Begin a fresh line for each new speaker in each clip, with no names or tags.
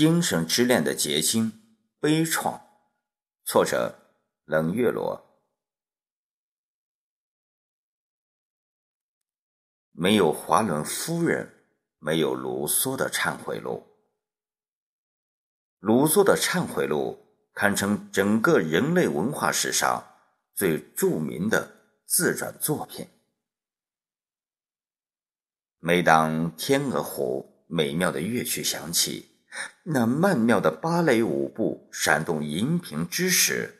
精神之恋的结晶，悲怆。作者：冷月罗。没有华伦夫人，没有卢梭的忏悔录。卢梭的忏悔录堪称整个人类文化史上最著名的自传作品。每当《天鹅湖》美妙的乐曲响起，那曼妙的芭蕾舞步闪动银屏之时，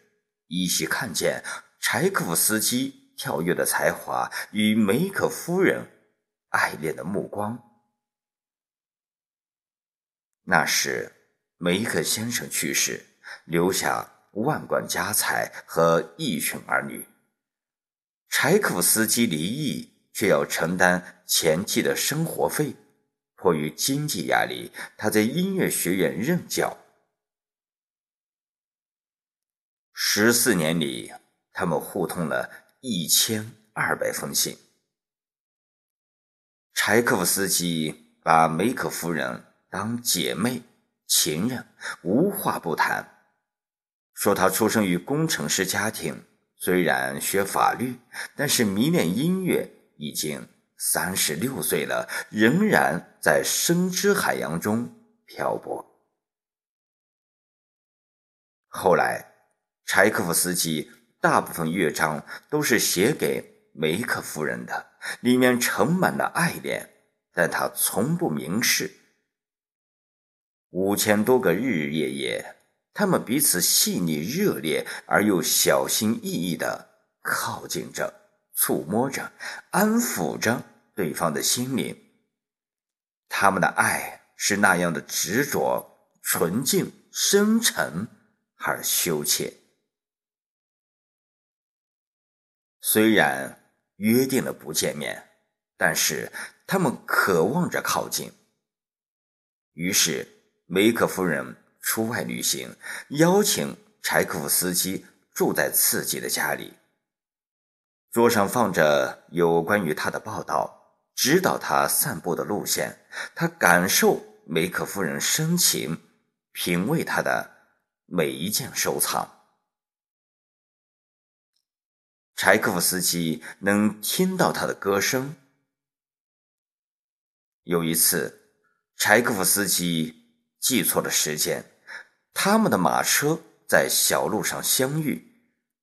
依稀看见柴可夫斯基跳跃的才华与梅可夫人爱恋的目光。那时，梅克先生去世，留下万贯家财和一群儿女。柴可夫斯基离异，却要承担前妻的生活费。迫于经济压力，他在音乐学院任教。十四年里，他们互通了一千二百封信。柴可夫斯基把梅可夫人当姐妹、情人，无话不谈，说他出生于工程师家庭，虽然学法律，但是迷恋音乐，已经。三十六岁了，仍然在生之海洋中漂泊。后来，柴可夫斯基大部分乐章都是写给梅克夫人的，里面盛满了爱恋，但他从不明示。五千多个日日夜夜，他们彼此细腻热烈而又小心翼翼的靠近着。触摸着，安抚着对方的心灵。他们的爱是那样的执着、纯净、深沉而羞怯。虽然约定了不见面，但是他们渴望着靠近。于是，梅克夫人出外旅行，邀请柴可夫斯基住在自己的家里。桌上放着有关于他的报道，指导他散步的路线。他感受梅克夫人深情，品味他的每一件收藏。柴可夫斯基能听到他的歌声。有一次，柴可夫斯基记错了时间，他们的马车在小路上相遇。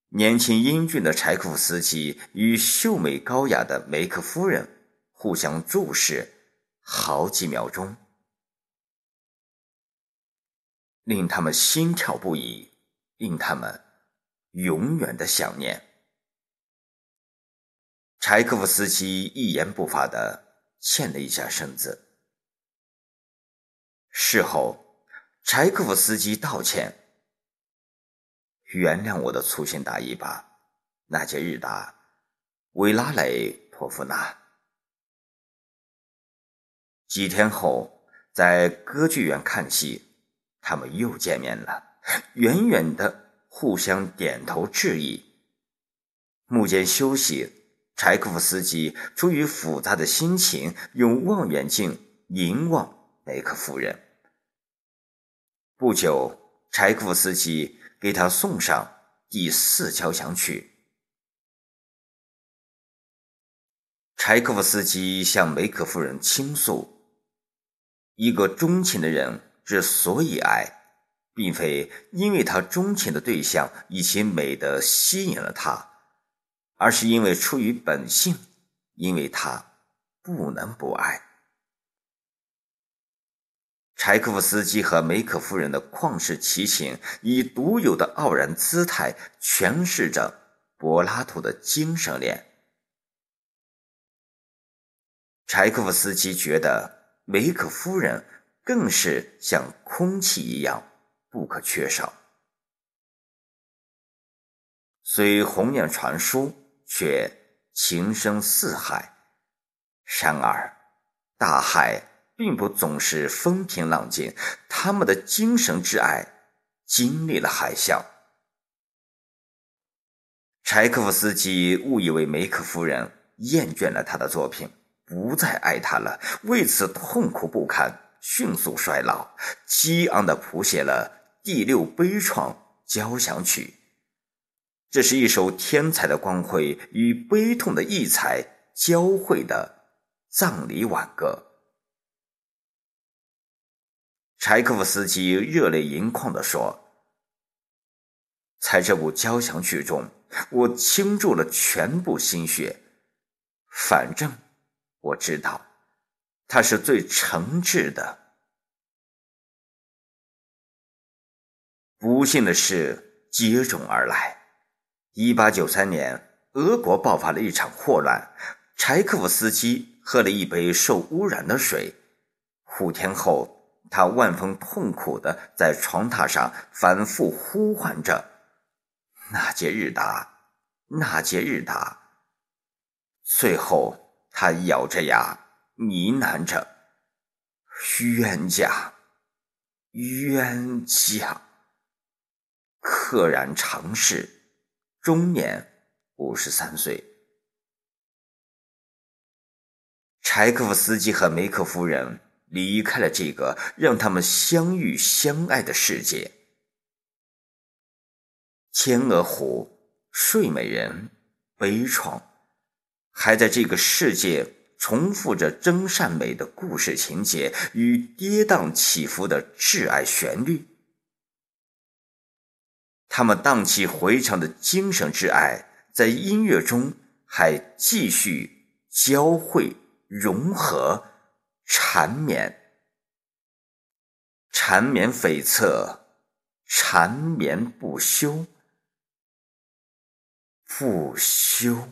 年轻英俊的柴可夫斯基与秀美高雅的梅克夫人互相注视好几秒钟，令他们心跳不已，令他们永远的想念。柴可夫斯基一言不发的欠了一下身子。事后，柴可夫斯基道歉。原谅我的粗心大意吧，纳杰日达·维拉雷托夫娜。几天后，在歌剧院看戏，他们又见面了，远远的互相点头致意。幕间休息，柴可夫斯基出于复杂的心情，用望远镜凝望梅克夫人。不久，柴可夫斯基。给他送上第四交响曲。柴可夫斯基向梅克夫人倾诉：一个钟情的人之所以爱，并非因为他钟情的对象以其美德吸引了他，而是因为出于本性，因为他不能不爱。柴可夫斯基和梅可夫人的旷世奇情，以独有的傲然姿态诠释着柏拉图的精神恋。柴可夫斯基觉得梅克夫人更是像空气一样不可缺少，虽鸿雁传书，却情深似海。然而，大海。并不总是风平浪静，他们的精神之爱经历了海啸。柴可夫斯基误以为梅克夫人厌倦了他的作品，不再爱他了，为此痛苦不堪。迅速衰老，激昂地谱写了第六悲怆交响曲。这是一首天才的光辉与悲痛的异彩交汇的葬礼挽歌。柴可夫斯基热泪盈眶地说：“在这部交响曲中，我倾注了全部心血。反正我知道，它是最诚挚的。”不幸的事接踵而来。一八九三年，俄国爆发了一场霍乱，柴可夫斯基喝了一杯受污染的水，五天后。他万分痛苦的在床榻上反复呼唤着：“纳杰日达，纳杰日达。”最后，他咬着牙呢喃着：“冤家，冤家。”赫然长逝，终年五十三岁。柴可夫斯基和梅克夫人。离开了这个让他们相遇相爱的世界。天鹅湖、睡美人、悲怆，还在这个世界重复着真善美的故事情节与跌宕起伏的挚爱旋律。他们荡气回肠的精神之爱，在音乐中还继续交汇融合。缠绵，缠绵悱恻，缠绵不休，不休。